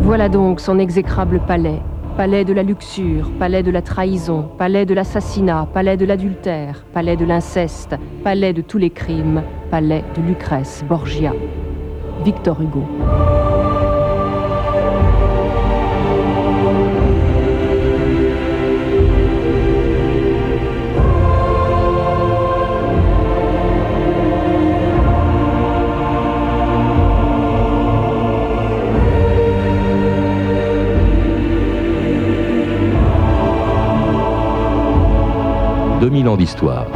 Voilà donc son exécrable palais. Palais de la luxure, palais de la trahison, palais de l'assassinat, palais de l'adultère, palais de l'inceste, palais de tous les crimes, palais de Lucrèce Borgia. Victor Hugo. D'histoire.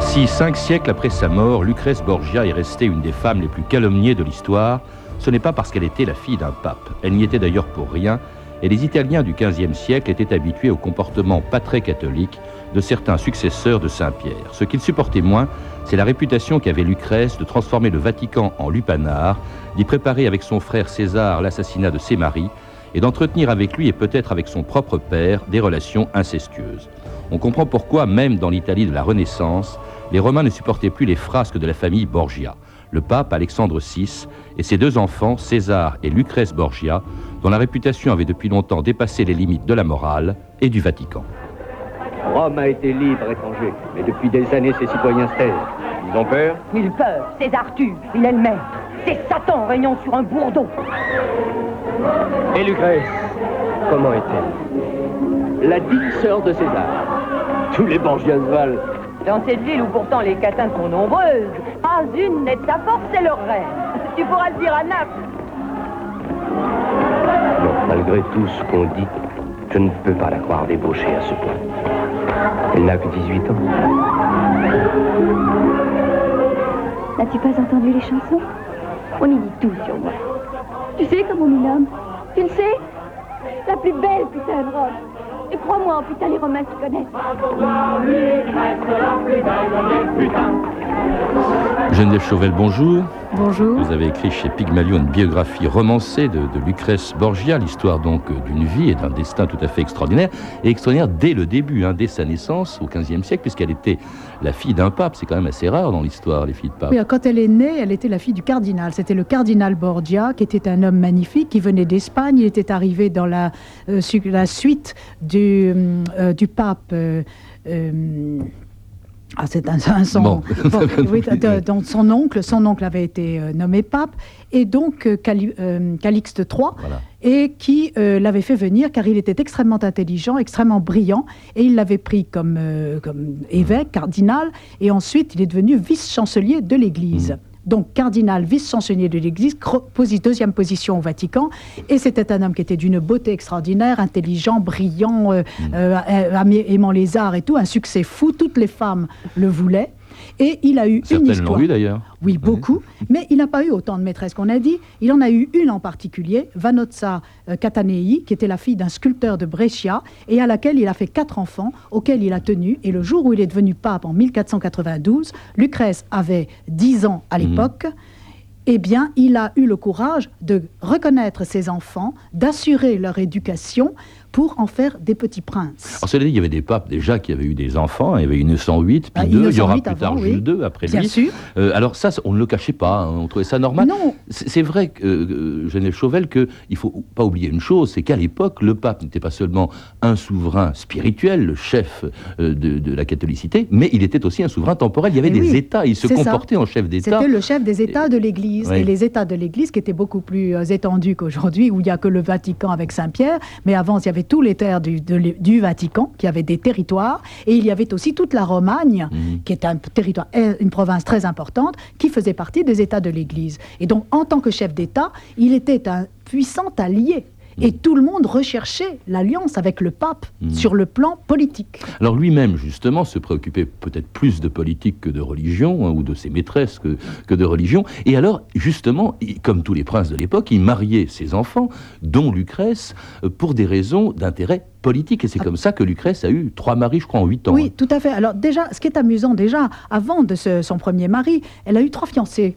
Si cinq siècles après sa mort, Lucrèce Borgia est restée une des femmes les plus calomniées de l'histoire, ce n'est pas parce qu'elle était la fille d'un pape. Elle n'y était d'ailleurs pour rien, et les Italiens du XVe siècle étaient habitués au comportement pas très catholique de certains successeurs de Saint-Pierre. Ce qu'ils supportaient moins, c'est la réputation qu'avait Lucrèce de transformer le Vatican en lupanar, d'y préparer avec son frère César l'assassinat de ses maris, et d'entretenir avec lui et peut-être avec son propre père des relations incestueuses. On comprend pourquoi, même dans l'Italie de la Renaissance, les Romains ne supportaient plus les frasques de la famille Borgia. Le pape Alexandre VI et ses deux enfants, César et Lucrèce Borgia, dont la réputation avait depuis longtemps dépassé les limites de la morale et du Vatican. Rome a été libre et changée, mais depuis des années, ses citoyens se taisent. Ils ont peur? Ils peur, c'est Arthur, il est le maître. C'est Satan régnant sur un bourdeau. Et Lucrèce, comment est-elle? La digne sœur de César. Tous les Borgias valent. Dans cette ville où pourtant les catins sont nombreuses, pas une n'est de sa force, c'est leur reine. Tu pourras le dire à Naples. Non, malgré tout ce qu'on dit, je ne peux pas la croire débauchée à ce point. Elle n'a que 18 ans. N'as-tu pas entendu les chansons On y dit tout sur moi. Tu sais comment on m'y nomme Tu le sais La plus belle putain de Rome. Et crois-moi, en putain, les Romains qui connaissent. Geneviève Chauvel, bonjour. Bonjour. Vous avez écrit chez Pygmalion une biographie romancée de, de Lucrèce Borgia, l'histoire donc d'une vie et d'un destin tout à fait extraordinaire, et extraordinaire dès le début, hein, dès sa naissance au XVe siècle, puisqu'elle était la fille d'un pape. C'est quand même assez rare dans l'histoire, les filles de pape. Oui, quand elle est née, elle était la fille du cardinal. C'était le cardinal Borgia, qui était un homme magnifique, qui venait d'Espagne. Il était arrivé dans la, euh, la suite du, euh, du pape. euh, euh, ah, c'est un, un son. Bon. oui, de- de- donc son oncle, son oncle avait été euh, nommé pape, et donc euh, Cali- euh, Calixte III, Voilà. et qui l'avait fait venir car il était extrêmement intelligent, extrêmement brillant, et il l'avait pris comme, comme évêque, cardinal, et ensuite il est devenu vice-chancelier de l'Église. Donc cardinal, vice-chancelier de l'Église, posi- deuxième position au Vatican, et c'était un homme qui était d'une beauté extraordinaire, intelligent, brillant, euh, euh, euh, aimé- aimant les arts et tout, un succès fou, toutes les femmes le voulaient, et il a eu une Certaines histoire. eu d'ailleurs. Oui, beaucoup. Mais il n'a pas eu autant de maîtresses qu'on a dit. Il en a eu une en particulier, Vanozza euh, Catanei, qui était la fille d'un sculpteur de Brescia et à laquelle il a fait quatre enfants, auxquels il a tenu. Et le jour où il est devenu pape en 1492, Lucrèce avait 10 ans à l'époque. Eh bien, il a eu le courage de reconnaître ses enfants, d'assurer leur éducation pour en faire des petits princes. Alors, cela dit, il y avait des papes déjà qui avaient eu des enfants. Il y avait eu 908, puis Ah, deux. Il y aura 908 plus tard avant, oui. Jules II après Bien lui. sûr. Euh, alors ça, on ne le cachait pas. hein, On trouvait ça normal. Non. C'est vrai, que, euh, Geneviève Chauvel, qu'il ne faut pas oublier une chose, c'est qu'à l'époque, le pape n'était pas seulement un souverain spirituel, le chef euh, de, de la catholicité, mais il était aussi un souverain temporel. Il y avait Mais des oui, États, il se ça. comportait en chef d'État. C'était le chef des États de l'Église. Oui. Et les États de l'Église qui étaient beaucoup plus euh, étendus qu'aujourd'hui, où il n'y a que le Vatican avec Saint-Pierre. Mais avant, il y avait tous les terres du, de l'É- du Vatican, qui avaient des territoires. Et il y avait aussi toute la Romagne, Mhm. qui est un territoire, euh, une province très importante, qui faisait partie des États de l'Église. Et donc, en tant que chef d'État, il était un puissant allié. Et tout le monde recherchait l'alliance avec le pape Mhm. sur le plan politique. Alors lui-même, justement, se préoccupait peut-être plus de politique que de religion, hein, ou de ses maîtresses que, que de religion. Et alors, justement, il- comme tous les princes de l'époque, il mariait ses enfants, dont Lucrèce, euh, pour des raisons d'intérêt politique. Et c'est comme ça que Lucrèce a eu trois maris, je crois, en huit ans. Ah. Oui, hein. tout à fait. Alors déjà, ce qui est amusant déjà, avant de ce- son premier mari, elle a eu trois fiancés.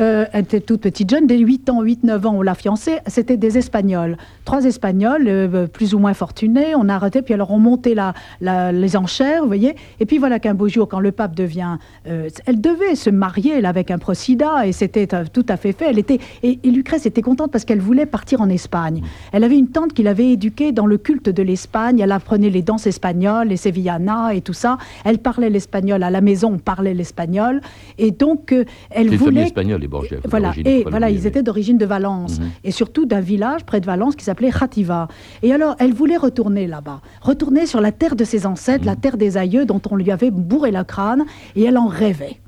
Euh, elle était toute petite jeune, dès 8 ans, 8-9 ans, on l'a fiancée, c'était des Espagnols. Trois Espagnols, euh, plus ou moins fortunés, on a arrêté, puis alors on montait la, la- les enchères, vous voyez. Et puis voilà qu'un beau jour, quand le pape devient... euh, elle devait se marier là, avec un prosida, et c'était tout à fait fait. Elle était, et, et Lucrèce était contente parce qu'elle voulait partir en Espagne. Elle avait une tante qui l'avait éduquée dans le culte de l'Espagne, elle apprenait les danses espagnoles, les sevillanas et tout ça. Elle parlait l'espagnol, à la maison on parlait l'espagnol, et donc elle famille voulait... les Borgia. Voilà, et voilà, ils étaient d'origine de Valence, Mhm. et surtout d'un village près de Valence qui s'appelait Khativa. Et alors, elle voulait retourner là-bas, retourner sur la terre de ses ancêtres, la terre des aïeux dont on lui avait bourré le crâne, et elle en rêvait.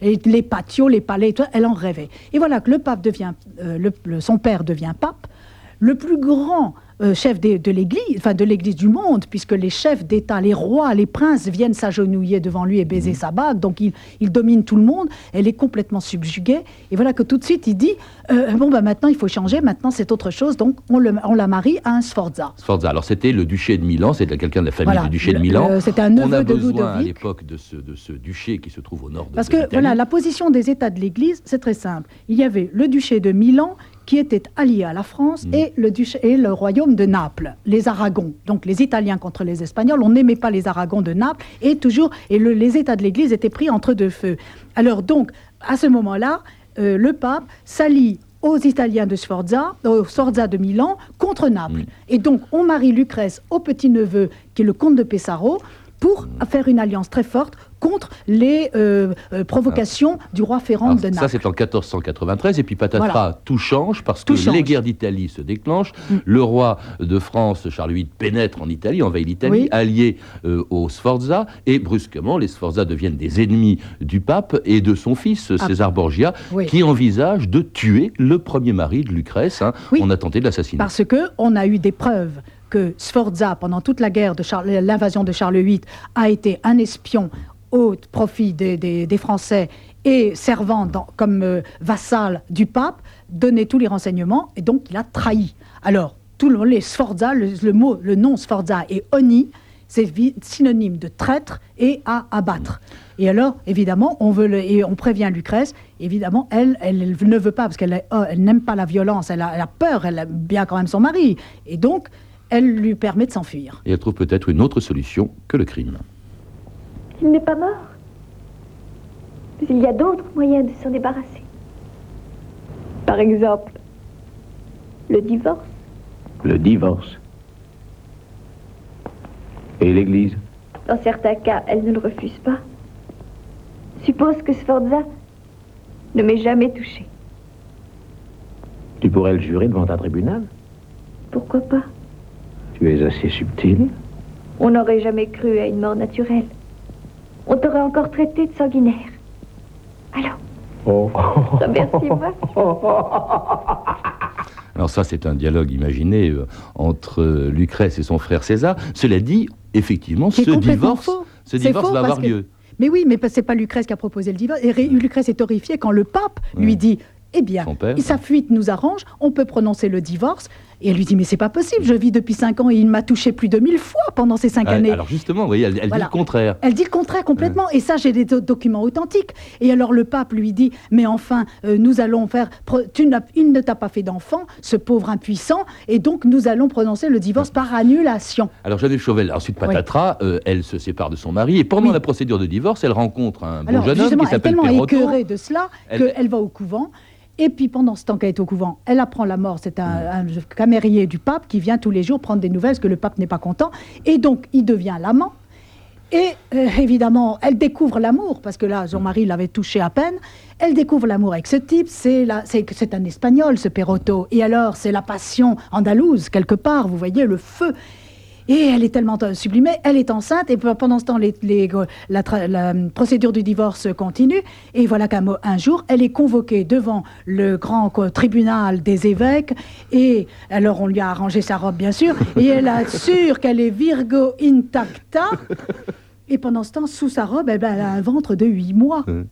Et les patios, les palais, tout, elle en rêvait. Et voilà que le pape devient, euh, le- le- son père devient pape, le plus grand euh, chef des- de l'Église, enfin de l'Église du monde, puisque les chefs d'État, les rois, les princes viennent s'agenouiller devant lui et baiser Mhm. sa bague, donc il, il domine tout le monde, elle est complètement subjuguée, et voilà que tout de suite il dit, euh, bon bah maintenant il faut changer, maintenant c'est autre chose, donc on, le- on la marie à un Sforza. Sforza. Alors c'était le duché de Milan, c'était quelqu'un de la famille Voilà, du duché de Milan. c'était un On neveu a de besoin à l'époque de ce, de ce duché qui se trouve au nord de Parce que voilà, la position des États de l'Église, c'est très simple. Il y avait le duché de Milan qui était allié à la France Mhm. et, le duché, et le royaume de Naples, les Aragons. Donc les Italiens contre les Espagnols, on n'aimait pas les Aragons de Naples et toujours et le- les États de l'Église étaient pris entre deux feux. Alors donc à ce moment-là, euh, le pape s'allie aux Italiens de Sforza, au Sforza de Milan, contre Naples. Mhm. Et donc on marie Lucrèce au petit-neveu qui est le comte de Pesaro pour faire une alliance très forte contre les euh, euh, provocations du roi Ferrand Alors, de Naples. ça, c'est en 1493, et puis patatras, Voilà. tout change parce Tout que change. les guerres d'Italie se déclenchent. Mm. Le roi de France, Charles VIII, pénètre en Italie, envahit l'Italie, Oui. allié euh, aux Sforza, et brusquement, les Sforza deviennent des ennemis du pape et de son fils, Ah. César Borgia, Oui. qui envisage de tuer le premier mari de Lucrèce. hein. Oui. On a tenté de l'assassiner. Parce que on a eu des preuves que Sforza, pendant toute la guerre de l'invasion de Charles VIII, a été un espion au profit des, Français et servant comme euh, vassal du pape, donnait tous les renseignements et donc il a trahi. Alors, tout le, les Sforza, le, mot, le nom Sforza et Oni, c'est synonyme de traître et à abattre. Et alors, évidemment, on veut et on prévient Lucrèce. Évidemment, elle, elle, ne veut pas parce qu'elle oh, elle n'aime pas la violence. Elle a, elle a peur. Elle aime bien quand même son mari. Et donc, elle lui permet de s'enfuir. Et elle trouve peut-être une autre solution que le crime. Il n'est pas mort. Mais il y a d'autres moyens de s'en débarrasser. Par exemple, le divorce. Le divorce. Et l'Église Dans certains cas, elle ne le refuse pas. Suppose que Sforza ne m'ait jamais touché. Tu pourrais le jurer devant un tribunal Pourquoi pas? Tu es assez subtil. On n'aurait jamais cru à une mort naturelle. On t'aurait encore traité de sanguinaire. Alors, Oh. remercie-moi. Alors ça, c'est un dialogue imaginé euh, entre euh, Lucrèce et son frère César. Cela dit, effectivement, ce divorce, faux. ce C'est divorce va avoir que- lieu. Mais oui, mais c'est pas Lucrèce qui a proposé le divorce. Et Ré- Lucrèce est horrifiée quand le pape lui dit Eh bien, sa fuite nous arrange, on peut prononcer le divorce. Et elle lui dit Mais c'est pas possible, je vis depuis cinq ans et il m'a touché plus de mille fois pendant ces cinq Ah, années. Alors justement, vous voyez, elle, elle Voilà. dit le contraire. Elle dit le contraire complètement, et ça j'ai des do- documents authentiques. Et alors le pape lui dit, mais enfin, euh, nous allons faire, tu il ne t'a pas fait d'enfant, ce pauvre impuissant, et donc nous allons prononcer le divorce par annulation. Alors Geneviève Chauvel, ensuite patatras, euh, elle se sépare de son mari et pendant Oui. la procédure de divorce, elle rencontre un bon Alors jeune homme qui elle est s'appelle tellement écœurée de cela Elle- qu'elle va au couvent. Et puis pendant ce temps qu'elle est au couvent, elle apprend la mort. C'est un, Mm. un camérier du pape qui vient tous les jours prendre des nouvelles parce que le pape n'est pas content. Et donc il devient l'amant. Et euh, évidemment, elle découvre l'amour, parce que là, son mari l'avait touché à peine. Elle découvre l'amour avec ce type, c'est la- c'est c'est un espagnol, ce Perotto. Et alors, c'est la passion andalouse, quelque part, vous voyez, le feu. Et elle est tellement sublimée, elle est enceinte, et pe- pendant ce temps, la, procédure du divorce continue. Et voilà qu'un un jour, elle est convoquée devant le grand tribunal des évêques. Et alors, on lui a arrangé sa robe, bien sûr, et elle assure qu'elle est Virgo intacta. Et pendant ce temps, sous sa robe, eh ben, elle a un ventre de huit mois. Hein.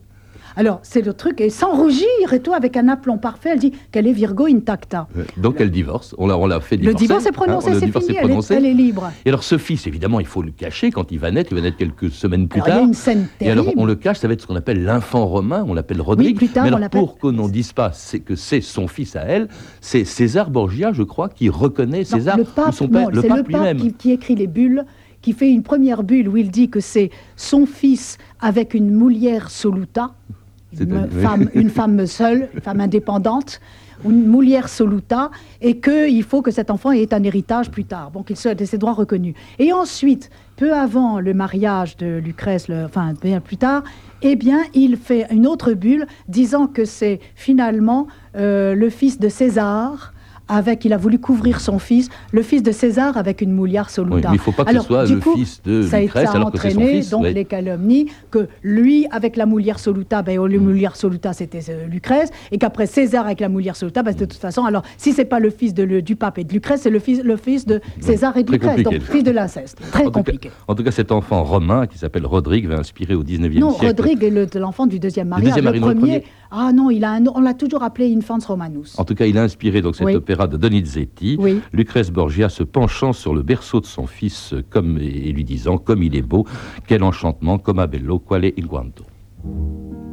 Alors, c'est le truc, et sans rougir, et toi, avec un aplomb parfait, elle dit qu'elle est Virgo intacta. Donc elle divorce, on l'a, on l'a fait Le divorcer. divorce est prononcé, hein, le c'est divorce fini, est elle est, prononcé. elle est libre. Et alors ce fils, évidemment, il faut le cacher quand il va naître, il va naître quelques semaines plus Alors, il y a tard. une scène Et alors on le cache, ça va être ce qu'on appelle l'enfant romain, on l'appelle Rodrigue. plus tard, Mais alors pour qu'on n'en dise pas c'est que c'est son fils à elle, c'est César Borgia, je crois, qui reconnaît Non, César le ou pape, son non, père, le pape le qui, qui écrit les bulles, qui fait une première bulle où il dit que c'est son fils avec une moulière soluta, une femme seule, une femme indépendante, une moulière soluta, et qu'il faut que cet enfant ait un héritage plus tard, bon, qu'il soit de ses droits reconnus. Et ensuite, peu avant le mariage de Lucrèce, le- enfin bien plus tard, eh bien, il fait une autre bulle disant que c'est finalement euh, le fils de César. Avec, il a voulu couvrir son fils, le fils de César avec une moulière Oui, soluta. mais il ne faut pas que Alors, ce soit le coup, fils de ça Lucrèce, ça a alors que c'est son entraîné fils. donc oui. les calomnies que lui avec la moulière soluta, ben oh, le Mm. moulière soluta c'était euh, Lucrèce, et qu'après César avec la moulière soluta, ben, de toute façon, alors si c'est pas le fils de le- du pape et de Lucrèce, c'est le fils, le fils de César et de Lucrèce, donc fils de l'inceste. Très En tout cas- compliqué. En tout cas, cet enfant romain qui s'appelle Rodrigue va inspirer au 19e Non, siècle. Rodrigue est le- de l'enfant du deuxième mariage. deuxième mari, non, le premier. Ah non, il a un- on l'a toujours appelé Infans Romanus. En tout cas, il a inspiré donc cet Oui. opéra de Donizetti. Oui. Lucrèce Borgia se penchant sur le berceau de son fils comme, et lui disant Comme il est beau, quel enchantement, comme bello, quale inguanto. Vous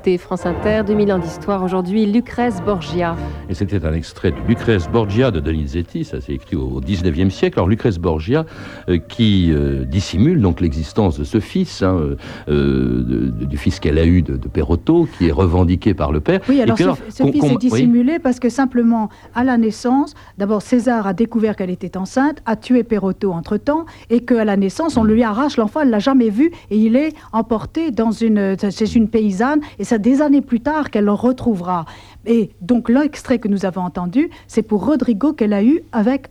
écoutez France Inter, 2000 ans d'histoire. Aujourd'hui, Lucrèce Borgia. Et c'était un extrait du Lucrèce Borgia de Donizetti, ça s'est écrit au 19e siècle. Alors Lucrèce Borgia euh, qui euh, dissimule donc l'existence de ce fils, hein, euh, de- de- du fils qu'elle a eu de, de Perotto, qui est revendiqué par le père. Oui, alors ce, fils est oui. dissimulé parce que simplement, à la naissance, d'abord César a découvert qu'elle était enceinte, a tué Perotto entre-temps, et qu'à la naissance, on lui arrache l'enfant, elle l'a jamais vu, et il est emporté dans une... C'est une paysanne, et c'est des années plus tard qu'elle le retrouvera. Et donc l'extrait que nous avons entendu, c'est pour Rodrigo qu'elle a eu avec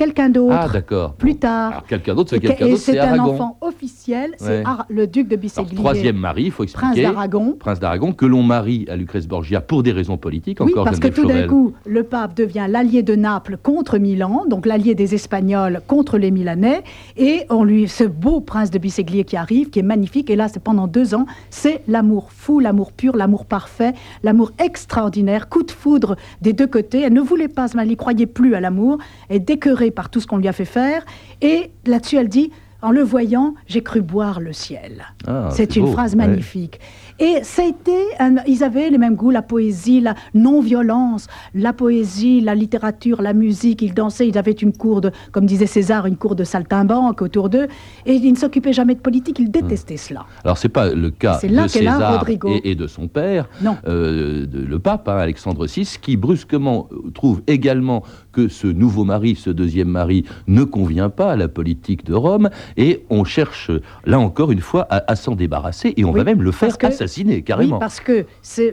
quelqu'un d'autre. Ah d'accord. plus tard. Alors quelqu'un d'autre, c'est Et que- quelqu'un et d'autre, c'est c'est un Aragon. enfant officiel, c'est Ouais. Le duc de Bisséglier, troisième mari, il faut prince expliquer. d'Aragon. Prince d'Aragon, que l'on marie à Lucrèce Borgia pour des raisons politiques, Oui, encore parce que tout d'un coup, le pape devient l'allié de Naples contre Milan, donc l'allié des Espagnols contre les Milanais, et on lui, ce beau prince de Bisséglier qui arrive, qui est magnifique, et là, c'est pendant deux ans, c'est l'amour fou, l'amour pur, l'amour parfait, l'amour extraordinaire, coup de foudre des deux côtés. Elle ne voulait pas, elle n'y croyait plus à l'amour, elle est par tout ce qu'on lui a fait faire, et là-dessus, elle dit. En le voyant, j'ai cru boire le ciel. Ah, c'est une beau, phrase ouais. magnifique. Et ça a été, un- ils avaient les mêmes goûts, la poésie, la non-violence, la poésie, la littérature, la musique. Ils dansaient, ils avaient une cour de, comme disait César, une cour de saltimbanque autour d'eux. Et ils ne s'occupaient jamais de politique, ils détestaient cela. Alors c'est pas le cas C'est là de là César Rodrigo. et, et de son père, Non. euh, de- le pape hein, Alexandre VI, qui brusquement trouve également que ce nouveau mari, ce deuxième mari, ne convient pas à la politique de Rome, et on cherche là encore une fois à, à s'en débarrasser, et on Oui, va même le faire que assassiner. assassiner, carrément. Oui, parce que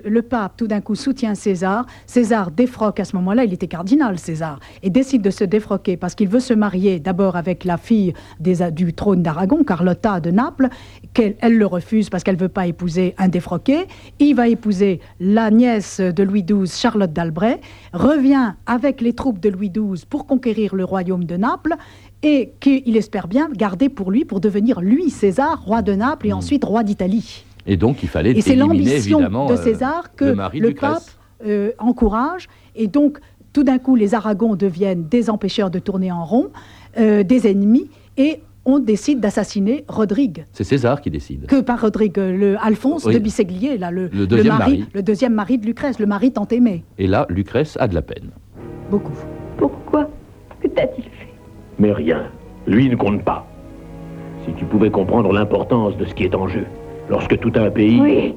le pape, tout d'un coup, soutient César. César défroque à ce moment-là, il était cardinal, César, et décide de se défroquer parce qu'il veut se marier d'abord avec la fille des, du trône d'Aragon, Carlotta de Naples, qu'elle elle le refuse parce qu'elle ne veut pas épouser un défroqué. Il va épouser la nièce de Louis XII, Charlotte d'Albret, revient avec les troupes de Louis XII pour conquérir le royaume de Naples et qu'il espère bien garder pour lui, pour devenir lui César, roi de Naples et hmm. ensuite roi d'Italie. Et donc il fallait Et c'est l'ambition de euh, César que le, pape euh, encourage. Et donc tout d'un coup, les Aragons deviennent des empêcheurs de tourner en rond, euh, des ennemis, et on décide d'assassiner Rodrigue. C'est César qui décide. Que par Rodrigue, le Alphonse de Bisséglier, là, le, deuxième mari, le deuxième mari de Lucrèce, le mari tant aimé. Et là, Lucrèce a de la peine. Beaucoup. Pourquoi Que t'a-t-il fait mais rien. Lui ne compte pas. Si tu pouvais comprendre l'importance de ce qui est en jeu, lorsque tout un pays... Oui,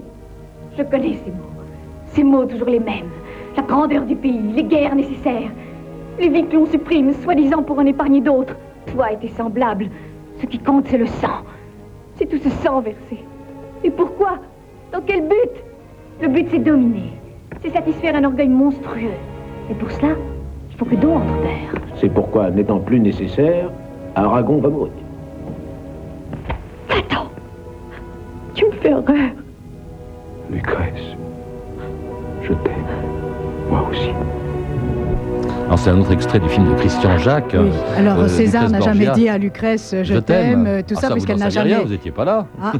je connais ces mots. Ces mots toujours les mêmes. La grandeur du pays, les guerres nécessaires, les vies que l'on supprime, soi-disant pour en épargner d'autres. Toi et tes semblables, ce qui compte, c'est le sang. C'est tout ce sang versé. Et pourquoi? Dans quel but? Le but, c'est dominer. C'est satisfaire un orgueil monstrueux. Et pour cela, il faut que d'autres terre. C'est pourquoi, n'étant plus nécessaire, Aragon va mourir. Attends Tu me fais horreur Lucrèce, je t'aime. Moi aussi. C'est un autre extrait du film de Christian Jacques. Oui. Alors euh, César n'a jamais dit à Lucrèce je, t'aime, euh, tout ah, ça, parce qu'elle n'a jamais. Rien, vous n'étiez pas là. Ah.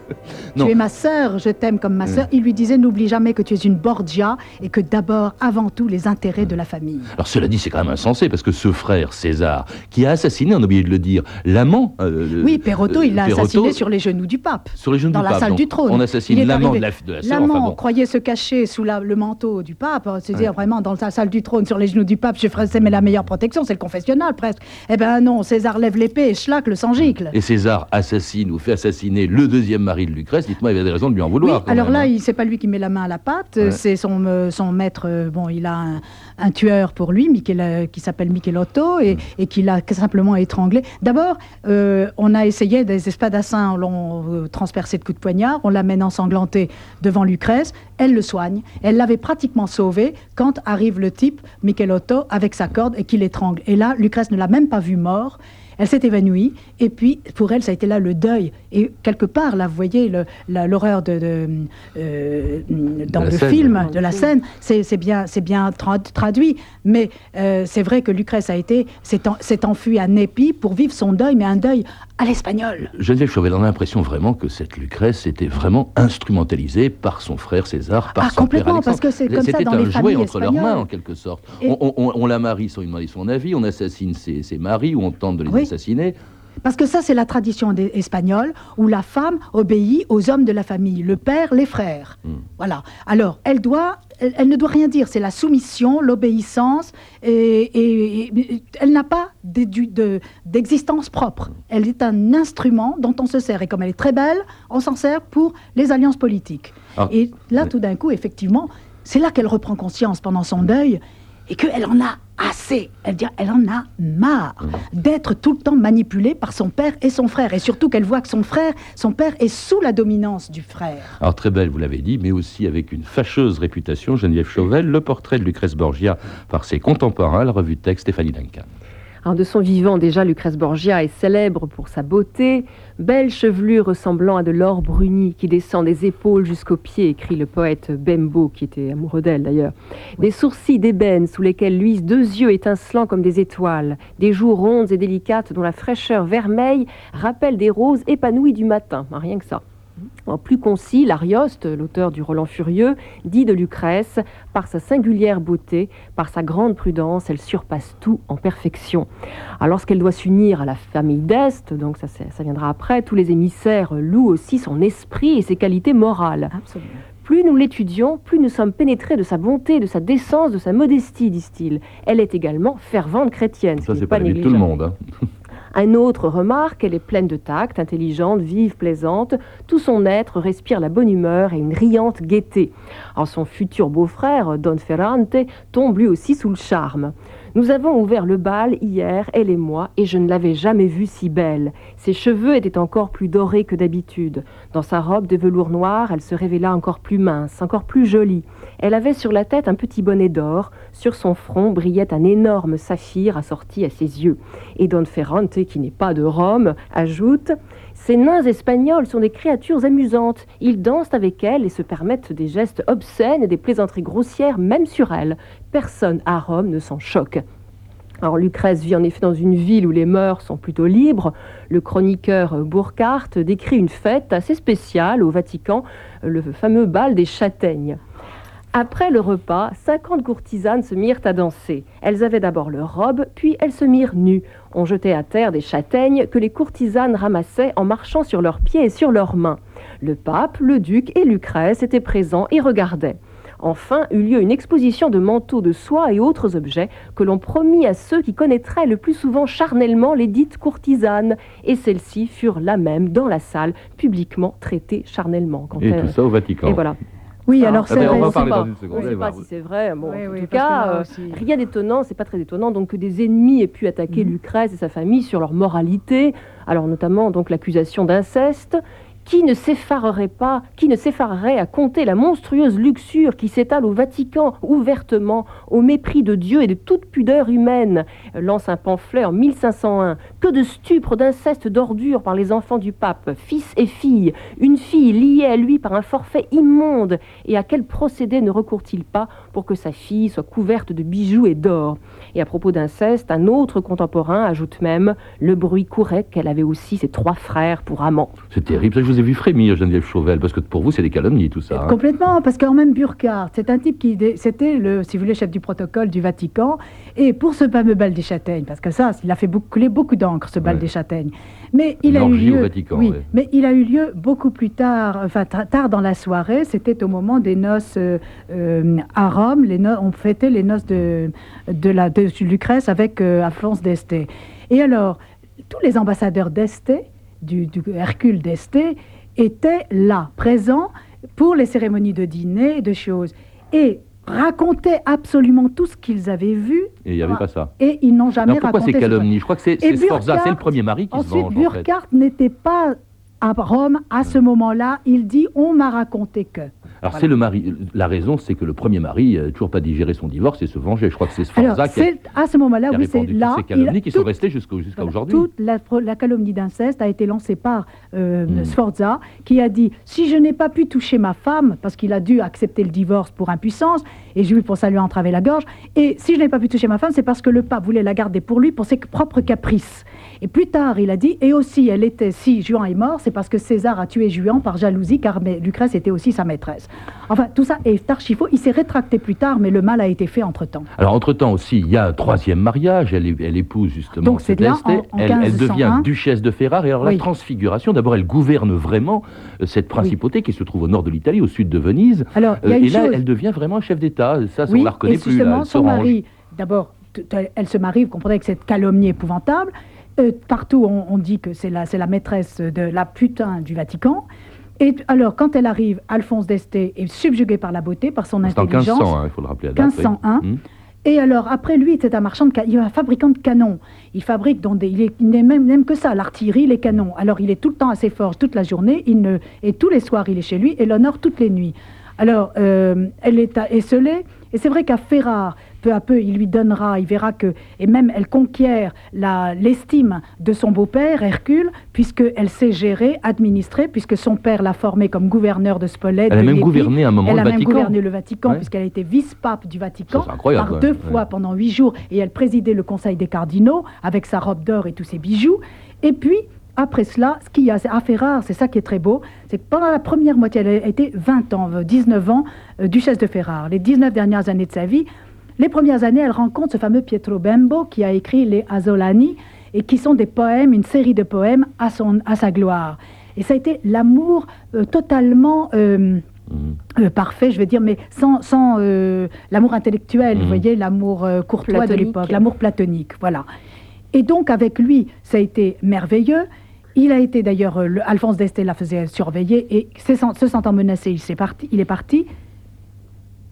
tu es ma sœur, je t'aime comme ma mm. sœur. Il lui disait n'oublie jamais que tu es une Borgia et que d'abord, avant tout, les intérêts de la famille. Alors cela dit, c'est quand même insensé parce que ce frère César, qui a assassiné, on a oublié de le dire, l'amant. Euh, oui, Perotto, il l'a assassiné sur les genoux du pape. Sur les genoux dans du la pape. salle du trône. On assassine l'amant de la, de la sœur. L'amant croyait se cacher sous le manteau du pape, c'est-à-dire vraiment dans la salle du trône, sur les genoux du pape. Je ferais mais la meilleure protection, c'est le confessionnal presque. Eh ben non, César lève l'épée et schlac, le sang gicle. Et César assassine ou fait assassiner le deuxième mari de Lucrèce. Dites-moi, il y avait des raisons de lui en vouloir. alors là, hein. c'est pas lui qui met la main à la pâte, c'est son, euh, son maître. Euh, bon, il a un, tueur pour lui, euh, qui s'appelle Michelotto, et, mm. et qui l'a simplement étranglé. D'abord, on a essayé, des espadassins l'ont transpercé de coups de poignard, on l'amène ensanglanté devant Lucrèce, elle le soigne, elle l'avait pratiquement sauvé quand arrive le type, Michelotto, avec sa corde et qui l'étrangle. Et là, Lucrèce ne l'a même pas vu mort. Elle s'est évanouie, et puis pour elle, ça a été là le deuil. Et quelque part, là, vous voyez l'horreur de, euh, dans le film, de la scène, c'est bien, bien traduit. Mais euh, c'est vrai que Lucrèce a été, s'est enfuie à Népi pour vivre son deuil, mais un deuil à l'espagnol. Geneviève Chauvel, on a l'impression vraiment que cette Lucrèce était vraiment instrumentalisée par son frère César, par ah, son complètement, père parce que c'est comme ça dans les familles C'était un jouet entre leurs mains, en quelque sorte. On, la marie sans lui demander son avis, on assassine ses, maris ou on tente de les Parce que ça, c'est la tradition espagnole où la femme obéit aux hommes de la famille, le père, les frères. Hmm. Voilà. Alors, elle doit, elle, ne doit rien dire. C'est la soumission, l'obéissance, et, elle n'a pas d'existence propre. Elle est un instrument dont on se sert. Et comme elle est très belle, on s'en sert pour les alliances politiques. Ah. et là, tout d'un coup, effectivement, c'est là qu'elle reprend conscience pendant son deuil et qu'elle en a assez. Elle dit, elle en a marre d'être tout le temps manipulée par son père et son frère. Et surtout qu'elle voit que son frère, son père est sous la dominance du frère. Alors très belle, vous l'avez dit, mais aussi avec une fâcheuse réputation, Geneviève Chauvel, le portrait de Lucrèce Borgia par ses contemporains, la revue de texte Stéphanie Duncan de son vivant, déjà, Lucrèce Borgia est célèbre pour sa beauté, belle chevelure ressemblant à de l'or bruni qui descend des épaules jusqu'aux pieds, écrit le poète Bembo, qui était amoureux d'elle d'ailleurs. Des sourcils d'ébène sous lesquels luisent deux yeux étincelants comme des étoiles, des joues rondes et délicates dont la fraîcheur vermeille rappelle des roses épanouies du matin, rien que ça. En plus concis, l'Arioste, l'auteur du Roland Furieux, dit de Lucrèce, par sa singulière beauté, par sa grande prudence, elle surpasse tout en perfection. Alors lorsqu'elle doit s'unir à la famille d'Est, donc ça, ça, viendra après, tous les émissaires louent aussi son esprit et ses qualités morales. Plus nous l'étudions, plus nous sommes pénétrés de sa bonté, de sa décence, de sa modestie, disent-ils. Elle est également fervente chrétienne. Ça, c'est pas, pas tout le monde. Hein. Un autre remarque, elle est pleine de tact, intelligente, vive, plaisante. Tout son être respire la bonne humeur et une riante gaieté. En son futur beau-frère, Don Ferrante, tombe lui aussi sous le charme. Nous avons ouvert le bal hier, elle et moi, et je ne l'avais jamais vue si belle. Ses cheveux étaient encore plus dorés que d'habitude. Dans sa robe de velours noir, elle se révéla encore plus mince, encore plus jolie. Elle avait sur la tête un petit bonnet d'or, sur son front brillait un énorme saphir assorti à ses yeux. Et Don Ferrante, qui n'est pas de Rome, ajoute ces nains espagnols sont des créatures amusantes. Ils dansent avec elles et se permettent des gestes obscènes et des plaisanteries grossières, même sur elles. Personne à Rome ne s'en choque. Alors Lucrèce vit en effet dans une ville où les mœurs sont plutôt libres. Le chroniqueur Burckhardt décrit une fête assez spéciale au Vatican, le fameux bal des châtaignes. Après le repas, cinquante courtisanes se mirent à danser. Elles avaient d'abord leurs robes, puis elles se mirent nues. On jetait à terre des châtaignes que les courtisanes ramassaient en marchant sur leurs pieds et sur leurs mains. Le pape, le duc et Lucrèce étaient présents et regardaient. Enfin eut lieu une exposition de manteaux de soie et autres objets que l'on promit à ceux qui connaîtraient le plus souvent charnellement les dites courtisanes, et celles-ci furent là même dans la salle, publiquement traitées charnellement. Quand et tout ça au Vatican. Et voilà. Oui, alors ah c'est on va sait parler pas. dans une seconde. On ne sait pas si c'est vrai. Bon, Oui, en oui, tout cas, euh, aussi- rien d'étonnant, c'est pas très étonnant donc que des ennemis aient pu attaquer Mhm. Lucrèce et sa famille sur leur moralité. Alors notamment donc l'accusation d'inceste. Qui ne s'effarerait pas, qui ne s'effarerait à compter la monstrueuse luxure qui s'étale au Vatican ouvertement, au mépris de Dieu et de toute pudeur humaine, lance un pamphlet en 1501. Que de stupres, d'inceste, d'ordures par les enfants du pape, fils et filles, une fille liée à lui par un forfait immonde, et à quel procédé ne recourt-il pas pour que sa fille soit couverte de bijoux et d'or? Et à propos d'inceste, un autre contemporain ajoute même Le bruit courait qu'elle avait aussi ses trois frères pour amants. C'est terrible. Ça, Je vous ai vu frémir, Geneviève Chauvel, parce que pour vous, c'est des calomnies, tout ça. hein. Complètement, parce qu'en même Burkhardt, c'est un type qui, c'était le, si vous voulez, chef du protocole du Vatican, et pour ce fameux bal des châtaignes, parce que ça, il a fait beaucoup, couler beaucoup d'encre, ce bal Ouais. des châtaignes. Mais il a eu lieu, Vatican, oui, ouais. mais il a eu lieu beaucoup plus tard, enfin tard dans la soirée. C'était au moment des noces euh, euh, à Rome. Les no- on fêtait les noces de, de la de Lucrèce avec euh, Alphonse d'Este. Et alors, tous les ambassadeurs d'Este, du, du Hercule d'Este, étaient là, présents pour les cérémonies de dîner, de choses, et racontaient absolument tout ce qu'ils avaient vu, Et il n'y avait pas ça. et ils n'ont jamais Alors pourquoi raconté ces ce que- calomnies Je crois que c'est Sforza, c'est le premier mari qui se Ensuite, venge, en fait. Burckhardt n'était pas à Rome à ce moment-là. Il dit on m'a raconté que. Alors Voilà. c'est le mari. La raison, c'est que le premier mari n'a toujours pas digéré son divorce et se venger. Je crois que c'est Alors, Sforza qui a, c'est à ce moment-là, a oui, c'est là. ces calomnies il- qui sont restées jusqu'à voilà, aujourd'hui. Toute la, la calomnie d'inceste a été lancée par euh, Mm. Sforza, qui a dit si je n'ai pas pu toucher ma femme, parce qu'il a dû accepter le divorce pour impuissance, et j'ai vu pour ça lui entraver la gorge, et si je n'ai pas pu toucher ma femme, c'est parce que le pape voulait la garder pour lui, pour ses propres caprices. Et plus tard, il a dit et aussi, elle était, si Juan est mort, c'est parce que César a tué Juan par jalousie, car Lucrèce était aussi sa maîtresse. Enfin, tout ça est archi faux. Il s'est rétracté plus tard, mais le mal a été fait entre-temps. Alors, entre-temps aussi, il y a un troisième mariage. Elle, épouse justement Donc, c'est là, en- en elle, elle 1501. devient duchesse de Ferrare. Et alors, la transfiguration, d'abord, elle gouverne vraiment euh, cette principauté qui se trouve au nord de l'Italie, au sud de Venise. Alors, Euh, et là, elle devient vraiment chef d'État. Ça, Oui, on la reconnaît et plus. Justement, son mari, d'abord, elle se marie, vous comprenez, avec cette calomnie épouvantable. Euh, partout, on, on dit que c'est la, maîtresse de la putain du Vatican. Et alors, quand elle arrive, Alphonse d'Este est subjugué par la beauté, par son C'est en intelligence. 1500, hein, il faut le rappeler. à date, oui. 1501. Hum. Et alors, après lui, c'est un marchand de il est un fabricant de canons. Il fabrique, donc des- il même que ça, l'artillerie, les canons. Alors, il est tout le temps à ses forges, toute la journée, il ne, et tous les soirs, il est chez lui, et l'honneur toutes les nuits. Alors, euh, elle est à et c'est vrai qu'à Ferrare, peu à peu, il lui donnera, il verra que, et même elle conquiert l'estime de son beau-père, Hercule, puisqu'elle sait gérer, administrer, puisque son père l'a formé comme gouverneur de Spolète. Elle a même gouverné un moment Elle le a même Vatican. gouverné le Vatican, Ouais. puisqu'elle a été vice-pape du Vatican Ça, c'est incroyable, par ouais. deux Ouais. fois pendant huit jours, et elle présidait le Conseil des cardinaux avec sa robe d'or et tous ses bijoux. Et puis, après cela, ce qu'il y a c'est à Ferrare, c'est ça qui est très beau, c'est que pendant la première moitié, elle a été 20 ans, euh, 19 ans, euh, duchesse de Ferrare. Les 19 dernières années de sa vie, les premières années, elle rencontre ce fameux Pietro Bembo qui a écrit les Asolani, et qui sont des poèmes, une série de poèmes à, son, à sa gloire. Et ça a été l'amour euh, totalement... euh, Hum. euh, parfait, je veux dire, mais sans, sans euh, l'amour intellectuel, vous voyez, l'amour euh, courtois de l'époque, l'amour platonique, voilà. Et donc, avec lui, ça a été merveilleux. Il a été d'ailleurs, euh, le- Alphonse d'Este la faisait surveiller, et se, sent- se sentant menacé, il, s'est parti, il est parti.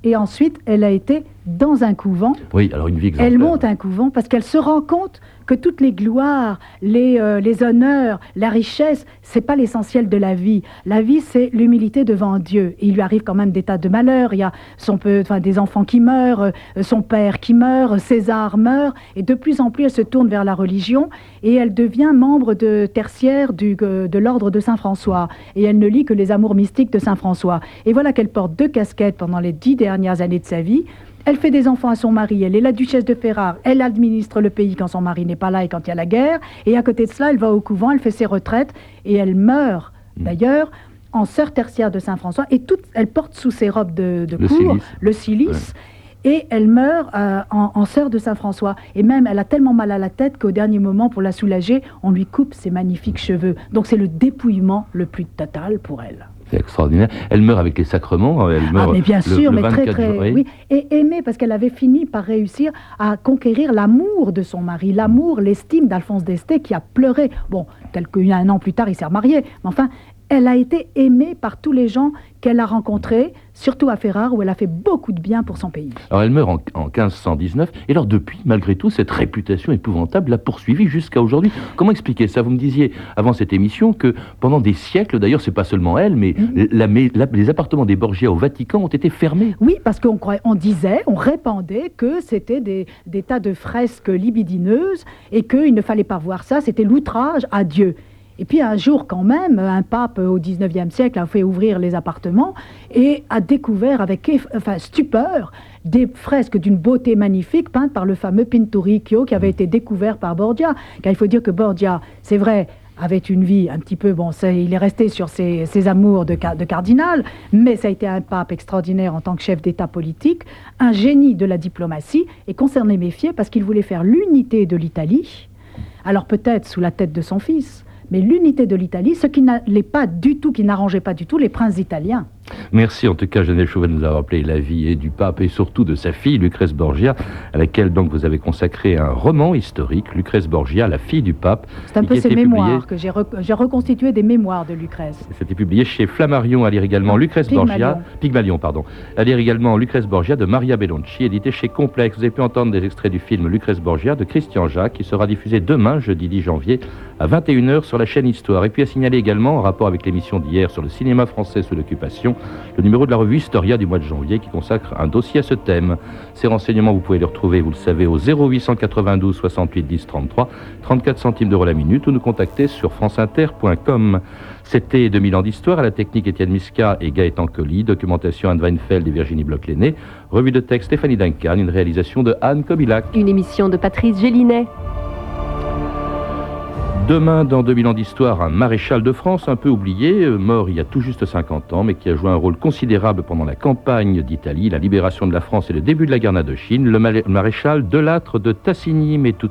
Et ensuite, elle a été dans un couvent. Oui, alors une vie exemplaire. Elle monte un couvent parce qu'elle se rend compte que toutes les gloires, les, euh, les honneurs, la richesse, c'est pas l'essentiel de la vie. La vie, c'est l'humilité devant Dieu. Et il lui arrive quand même des tas de malheurs. Il y a son peu, enfin, des enfants qui meurent, euh, son père qui meurt, César meurt. Et de plus en plus, elle se tourne vers la religion et elle devient membre de tertiaire du, euh, de l'ordre de Saint-François. Et elle ne lit que les amours mystiques de Saint-François. Et voilà qu'elle porte deux casquettes pendant les dix dernières années de sa vie. Elle fait des enfants à son mari, elle est la duchesse de Ferrare, elle administre le pays quand son mari n'est pas là et quand il y a la guerre, et à côté de cela, elle va au couvent, elle fait ses retraites, et elle meurt, Mm. d'ailleurs, en sœur tertiaire de Saint-François, et toute, elle porte sous ses robes de, de Le cour cilice. le cilice, et elle meurt euh, en, en sœur de Saint-François. Et même, elle a tellement mal à la tête qu'au dernier moment, pour la soulager, on lui coupe ses magnifiques cheveux. Donc c'est le dépouillement le plus total pour elle. C'est extraordinaire. Elle meurt avec les sacrements. Elle meurt Ah, mais bien sûr, le mais très, 24 très. Oui. Et aimée, parce qu'elle avait fini par réussir à conquérir l'amour de son mari, l'amour, l'estime d'Alphonse d'Este qui a pleuré. Bon, tel qu'un an plus tard, il s'est remarié. Mais enfin, elle a été aimée par tous les gens qu'elle a rencontrés, surtout à Ferrare, où elle a fait beaucoup de bien pour son pays. Alors elle meurt en, en 1519. Et alors depuis, malgré tout, cette réputation épouvantable l'a poursuivie jusqu'à aujourd'hui. Comment expliquer ça? Vous me disiez avant cette émission que pendant des siècles, d'ailleurs, c'est pas seulement elle, mais Mhm. la- mais la- les appartements des Borgia au Vatican ont été fermés. Oui, parce qu'on on disait, on répandait que c'était des, des tas de fresques libidineuses et qu'il ne fallait pas voir ça, c'était l'outrage à Dieu. Et puis un jour quand même, un pape au 19e siècle a fait ouvrir les appartements et a découvert avec enfin, stupeur des fresques d'une beauté magnifique peintes par le fameux Pinturicchio qui avait été découvert par Borgia. Car il faut dire que Borgia, c'est vrai, avait une vie un petit peu, bon, ça, il est resté sur ses, ses amours de, de cardinal, mais ça a été un pape extraordinaire en tant que chef d'État politique, un génie de la diplomatie, et concerné méfier parce qu'il voulait faire l'unité de l'Italie, alors peut-être sous la tête de son fils, mais l'unité de l'Italie, ce qui n'allait pas du tout, qui n'arrangeait pas du tout les princes italiens. Merci en tout cas, Janelle Chauvel nous a rappelé la vie et du pape et surtout de sa fille, Lucrèce Borgia, à laquelle donc vous avez consacré un roman historique, Lucrèce Borgia, la fille du pape. C'est un peu ses était publié- mémoires que j'ai j'ai reconstitué des mémoires de Lucrèce. C'était publié chez Flammarion, à lire également Lucrèce Pygmalion. Borgia, Pygmalion, pardon, à lire également Lucrèce Borgia de Maria Bellonci, édité chez Complex. Vous avez pu entendre des extraits du film Lucrèce Borgia de Christian Jacques, qui sera diffusé demain, jeudi 10 janvier, à 21h sur la chaîne Histoire. Et puis à signaler également, en rapport avec l'émission d'hier sur le cinéma français sous l'occupation, le numéro de la revue Historia du mois de janvier qui consacre un dossier à ce thème. Ces renseignements, vous pouvez les retrouver, vous le savez, au 0892 68 10 33, 34 centimes d'euros la minute, ou nous contacter sur franceinter.com. C'était 2000 ans d'histoire, à la technique Étienne Misca et Gaëtan Colli, documentation Anne Weinfeld et Virginie Bloch-Lenné, revue de texte Stéphanie Duncan, une réalisation de Anne Kobilac. Une émission de Patrice Gélinet. Demain, dans 2000 ans d'histoire, un maréchal de France un peu oublié, euh, mort il y a tout juste 50 ans, mais qui a joué un rôle considérable pendant la campagne d'Italie, la libération de la France et le début de la guerre d'Indochine, le ma- maréchal Delattre de Tassigny. Mais tout